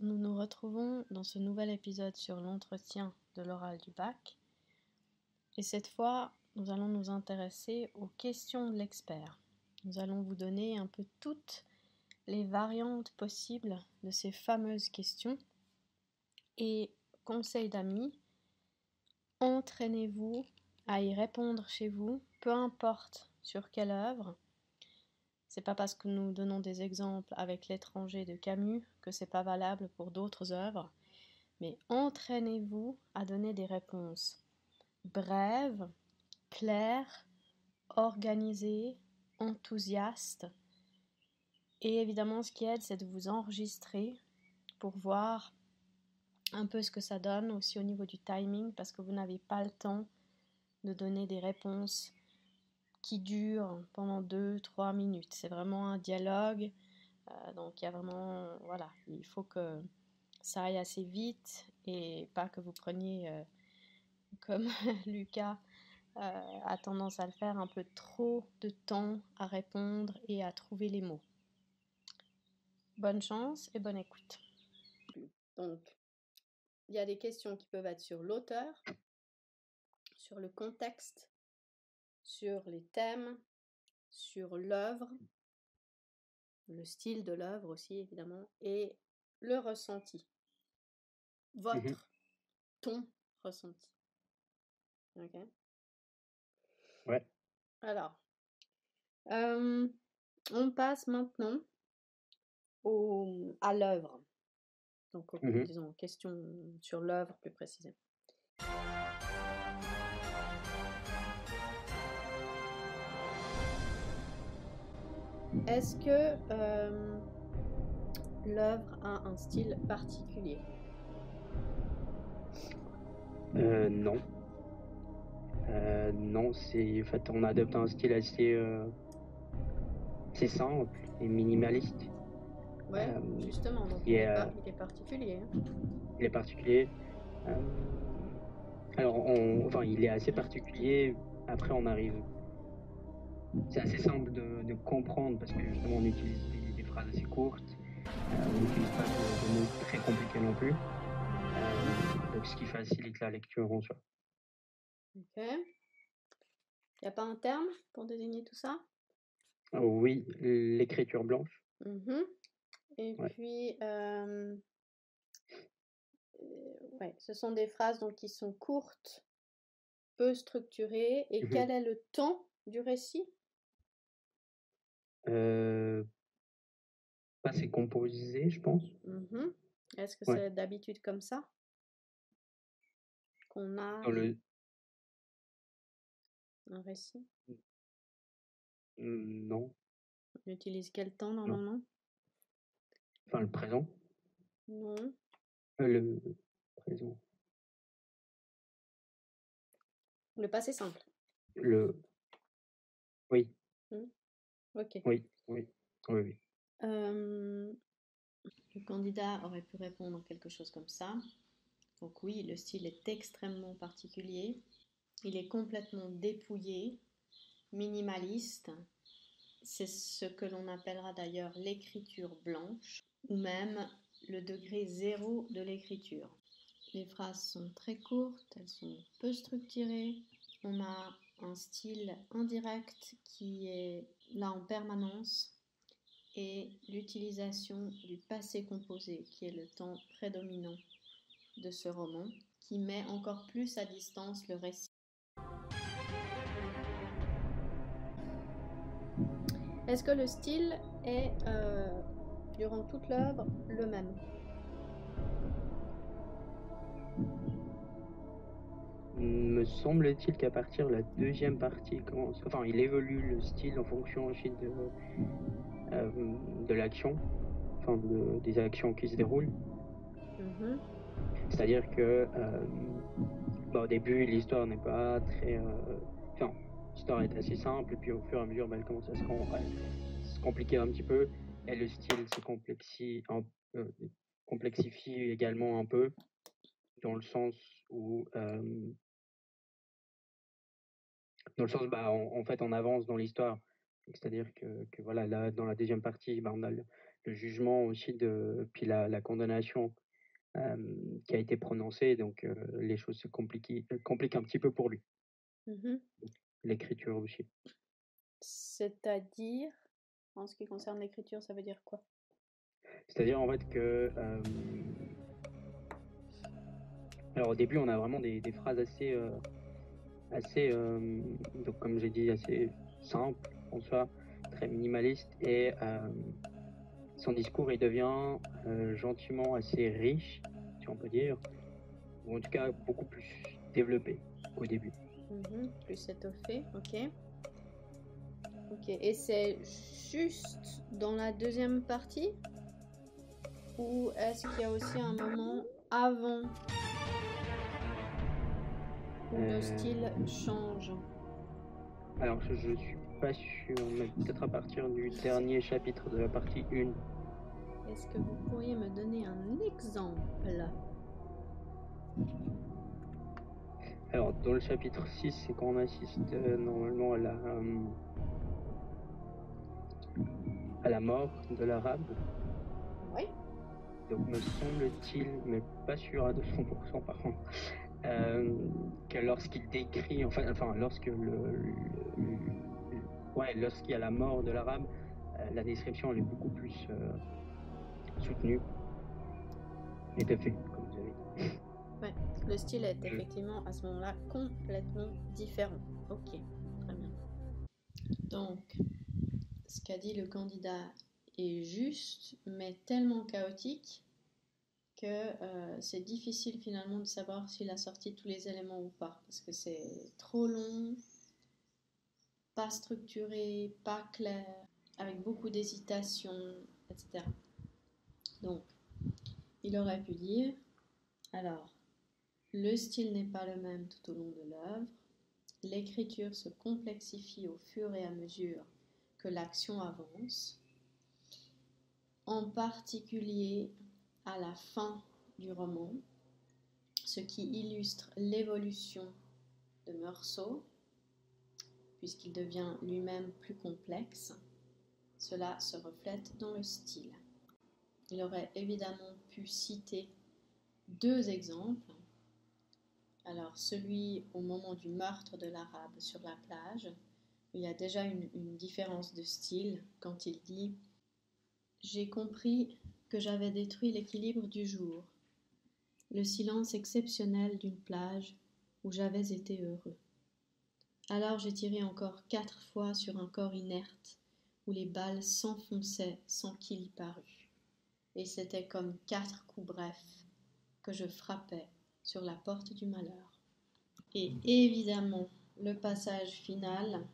nous nous retrouvons dans ce nouvel épisode sur l'entretien de l'oral du bac. Et cette fois, nous allons nous intéresser aux questions de l'expert. Nous allons vous donner un peu toutes les variantes possibles de ces fameuses questions. Et conseil d'amis, entraînez-vous à y répondre chez vous, peu importe sur quelle œuvre. C'est pas parce que nous donnons des exemples avec l'étranger de Camus que c'est pas valable pour d'autres œuvres, mais entraînez-vous à donner des réponses brèves, claires, organisées, enthousiastes. Et évidemment, ce qui aide, c'est de vous enregistrer pour voir un peu ce que ça donne aussi au niveau du timing parce que vous n'avez pas le temps de donner des réponses qui durent pendant 2-3 minutes. C'est vraiment un dialogue. Euh, donc il y vraiment, voilà, il faut que ça aille assez vite et pas que vous preniez, euh, comme Lucas euh, a tendance à le faire, un peu trop de temps à répondre et à trouver les mots. Bonne chance et bonne écoute. Donc, il y a des questions qui peuvent être sur l'auteur, sur le contexte, sur les thèmes, sur l'œuvre, le style de l'œuvre aussi évidemment, et le ressenti. Mmh Votre ton ressenti. Ok Ouais. Alors, euh, on passe maintenant au, à l'œuvre. Donc, Mmh disons, question sur l'œuvre plus précisément. Est-ce que euh, l'œuvre a un style particulier? Euh, non. Euh, non, c'est en fait on adopte un style assez, assez simple et minimaliste. Ouais, justement, donc il est, il particulier. hein. Il est particulier. Alors, on- enfin, il est assez particulier. Après, on arrive. C'est assez simple de, de comprendre parce que justement, on utilise des, des phrases assez courtes. Euh, on n'utilise pas de, de mots très compliqués non plus. Euh, donc, ce qui facilite la lecture en soi. Ok. Il n'y a pas un terme pour désigner tout ça? Oui, l'écriture blanche. Mhm. Et Ouais. puis, euh, ouais, ce sont des phrases donc, qui sont courtes, peu structurées. Et Mhm. quel est le temps du récit? Euh, pas assez composé, je pense. Mhm. Est-ce que Ouais. c'est d'habitude comme ça? Qu'on a Dans le, un récit? Hmm, non, On utilise quel temps normalement? Enfin le présent. Non. Euh, le présent. Le passé simple. Le. Oui, Ok. oui, oui, oui, oui. Euh, le candidat aurait pu répondre quelque chose comme ça. Donc oui, le style est extrêmement particulier. Il est complètement dépouillé, minimaliste. C'est ce que l'on appellera d'ailleurs l'écriture blanche ou même le degré zéro de l'écriture. Les phrases sont très courtes, elles sont peu structurées. On a un style indirect qui est là en permanence et l'utilisation du passé composé, qui est le temps prédominant de ce roman, qui met encore plus à distance le récit. Est-ce que le style est, euh, durant toute l'œuvre, le même? Me semble-t-il qu'à partir de la deuxième partie, il commence... enfin, il évolue le style en fonction aussi de, euh, de l'action, enfin, de- des actions qui se déroulent. Mhm. C'est-à-dire que euh, bah, au début, l'histoire n'est pas très. euh, Enfin, l'histoire est assez simple, et puis au fur et à mesure, bah, elle commence à se, com- à se compliquer un petit peu, et le style se un complexifie également un peu, dans le sens où. euh, dans le sens, bah, en, en fait, on avance dans l'histoire. C'est-à-dire que, que voilà, là, dans la deuxième partie, bah, on a le, le jugement aussi de, puis la, la condamnation qui a été prononcée, donc les choses se compliquent, compliquent un petit peu pour lui. Mmh L'écriture aussi. C'est-à-dire, en ce qui concerne l'écriture, ça veut dire quoi? C'est-à-dire en fait que alors au début, on a vraiment des, des phrases assez, assez, donc comme j'ai dit, assez simples en soi, très minimaliste, et son discours il devient gentiment assez riche, si on peut dire, ou en tout cas beaucoup plus développé qu'au début. Mmh plus étoffé, ok. Ok, et c'est juste dans la deuxième partie? Ou est-ce qu'il y a aussi un moment avant? Le style change Alors, je, je suis pas sûr, mais peut-être à partir du dernier chapitre de la partie 1. Est-ce que vous pourriez me donner un exemple? Alors, dans le chapitre 6, c'est quand on assiste euh, normalement à la, euh, à la mort de l'arabe. Oui. Donc, me semble-t-il, mais pas sûr à 200% par contre, euh, que lorsqu'il décrit, enfin, enfin lorsque le, ouais, lorsqu'il y a la mort de l'arabe, la description elle est beaucoup plus soutenue et fait, comme vous avez dit. Ouais, le style est effectivement à ce moment-là complètement différent. Ok, très bien. Donc, ce qu'a dit le candidat est juste, mais tellement chaotique que euh, c'est difficile finalement de savoir s'il a sorti tous les éléments ou pas, parce que c'est trop long, pas structuré, pas clair, avec beaucoup d'hésitation, etc. Donc, il aurait pu dire, alors, le style n'est pas le même tout au long de l'œuvre, l'écriture se complexifie au fur et à mesure que l'action avance, en particulier à la fin du roman, ce qui illustre l'évolution de Meursault, puisqu'il devient lui-même plus complexe. Cela se reflète dans le style. Il aurait évidemment pu citer deux exemples. Alors celui au moment du meurtre de l'arabe sur la plage, il y a déjà une différence de style quand il dit ⁇ J'ai compris que j'avais détruit l'équilibre du jour, le silence exceptionnel d'une plage où j'avais été heureux. Alors j'ai tiré encore quatre fois sur un corps inerte où les balles s'enfonçaient sans qu'il y parût. Et c'était comme quatre coups brefs que je frappais sur la porte du malheur. Et évidemment, le passage final,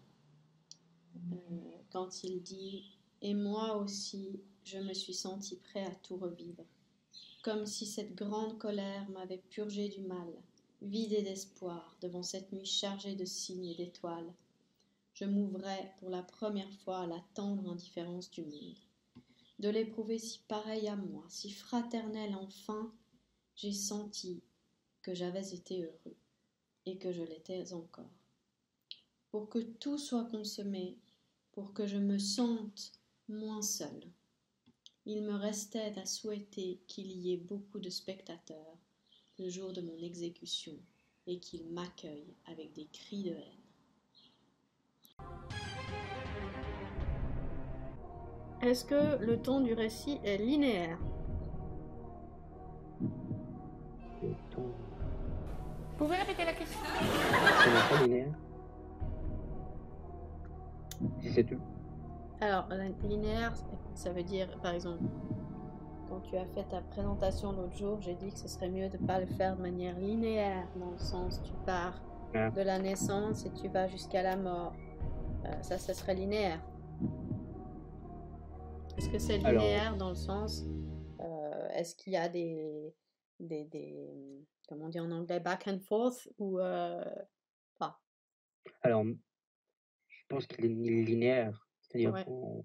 euh, quand il dit Et moi aussi, je me suis senti prêt à tout revivre, comme si cette grande colère m'avait purgé du mal, vidé d'espoir devant cette nuit chargée de signes et d'étoiles. Je m'ouvrais pour la première fois à la tendre indifférence du monde. De l'éprouver si pareil à moi, si fraternel enfin, j'ai senti que j'avais été heureux et que je l'étais encore. Pour que tout soit consommé, pour que je me sente moins seul. Il me restait à souhaiter qu'il y ait beaucoup de spectateurs le jour de mon exécution et qu'ils m'accueillent avec des cris de haine. Est-ce que le ton du récit est linéaire? Le ton. Vous pouvez répéter la question? Ce n'est pas linéaire? Si c'est tout. Alors, linéaire, ça veut dire, par exemple, quand tu as fait ta présentation l'autre jour, j'ai dit que ce serait mieux de ne pas le faire de manière linéaire, dans le sens tu pars de la naissance et tu vas jusqu'à la mort. Euh, ça, ça serait linéaire. Est-ce que c'est Alors- linéaire dans le sens, euh, est-ce qu'il y a des, des, des, comment on dit en anglais, back and forth ou euh, pas? Alors, je pense qu'il est li- linéaire. C'est-à-dire Ouais.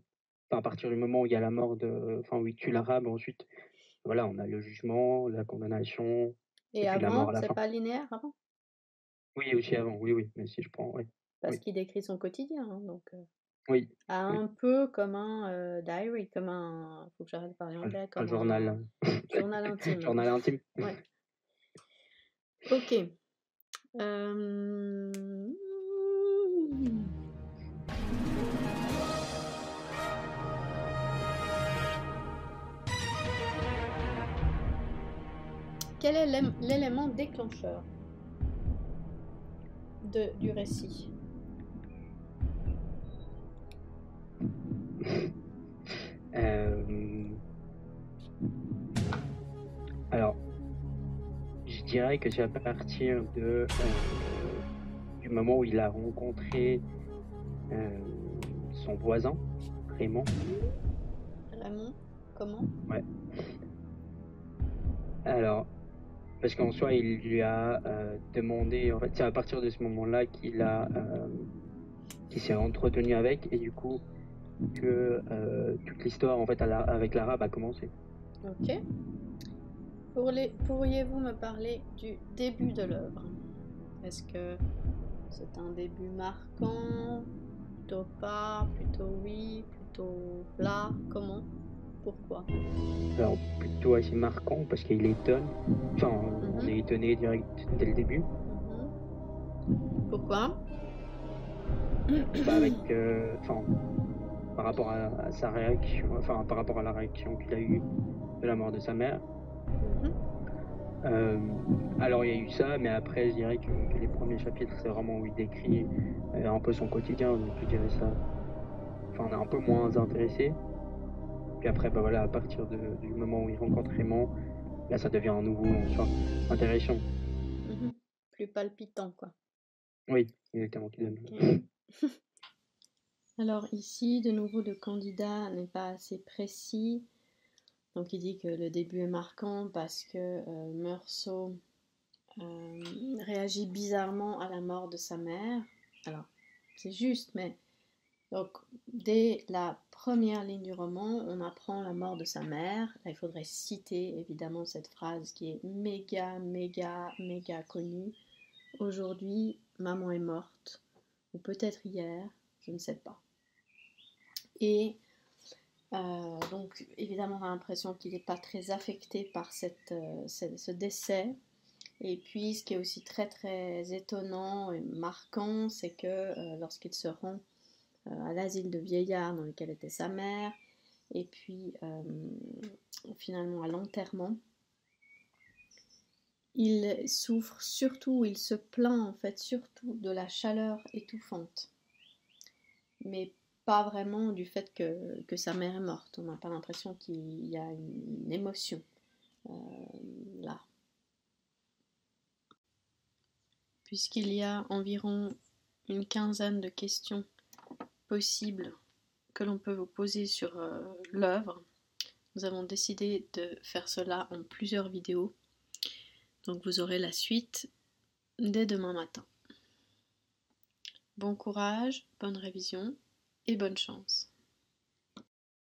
à partir du moment où il y a la mort de. Enfin, où il tue l'arabe, ensuite, voilà, on a le jugement, la condamnation. Et, mort avant, à c'est pas linéaire avant? Oui, aussi avant, oui, oui. Mais si je prends, oui. Parce Oui. qu'il décrit son quotidien, hein, donc. euh, Oui. Un peu comme un euh, diary, comme un. Faut que j'arrête de parler anglais. Un, Comme un journal. journal intime. journal intime. Ouais. Ok. Euh... Quel est l'ém- l'élément déclencheur de, du récit? Euh, Alors, je dirais que c'est à partir de euh, du moment où il a rencontré euh, son voisin, Raymond. Raymond Comment? Alors, parce qu'en soi, il lui a euh, demandé, en fait, c'est à partir de ce moment-là qu'il a, euh, qu'il s'est entretenu avec, et du coup, que euh, toute l'histoire, en fait, la- avec l'arabe a commencé. Ok. Pourriez- Pourriez-vous me parler du début de l'œuvre? Est-ce que c'est un début marquant? Plutôt pas? Plutôt oui? Plutôt là? Comment? Pourquoi Alors, plutôt assez marquant, parce qu'il étonne, enfin, on Mhm. est étonné direct dès le début, Mhm. Pourquoi Bah, avec, euh, enfin, par rapport à, à sa réaction, enfin, par rapport à la réaction qu'il a eue de la mort de sa mère. Mhm. Euh, alors il y a eu ça, mais après je dirais que, que les premiers chapitres c'est vraiment où il décrit euh, un peu son quotidien, donc je dirais ça. Enfin on est un peu moins intéressé. Puis après bah voilà à partir de- du moment où il rencontre Raymond, là ça devient un nouveau enfin, intéressant. Mhm. Plus palpitant, quoi. Oui, exactement. Alors ici, de nouveau, le candidat n'est pas assez précis. Donc il dit que le début est marquant parce que euh, Meursault euh, réagit bizarrement à la mort de sa mère. Alors, c'est juste, mais donc dès la première ligne du roman, on apprend la mort de sa mère. Il faudrait citer évidemment cette phrase qui est méga, méga, méga connue. Aujourd'hui, maman est morte, ou peut-être hier, je ne sais pas. Et euh, donc, évidemment, on a l'impression qu'il n'est pas très affecté par cette, euh, ce, ce décès. Et puis, ce qui est aussi très, très étonnant et marquant, c'est que euh, lorsqu'il se rend à l'asile de vieillards dans lequel était sa mère, et puis euh, finalement à l'enterrement, il souffre surtout, il se plaint en fait surtout de la chaleur étouffante. Mais pas vraiment du fait que, sa mère est morte. On n'a pas l'impression qu'il y a une, une émotion euh, là. Puisqu'il y a environ une quinzaine de questions possibles que l'on peut vous poser sur euh, l'œuvre, nous avons décidé de faire cela en plusieurs vidéos. Donc vous aurez la suite dès demain matin. Bon courage, bonne révision et bonne chance.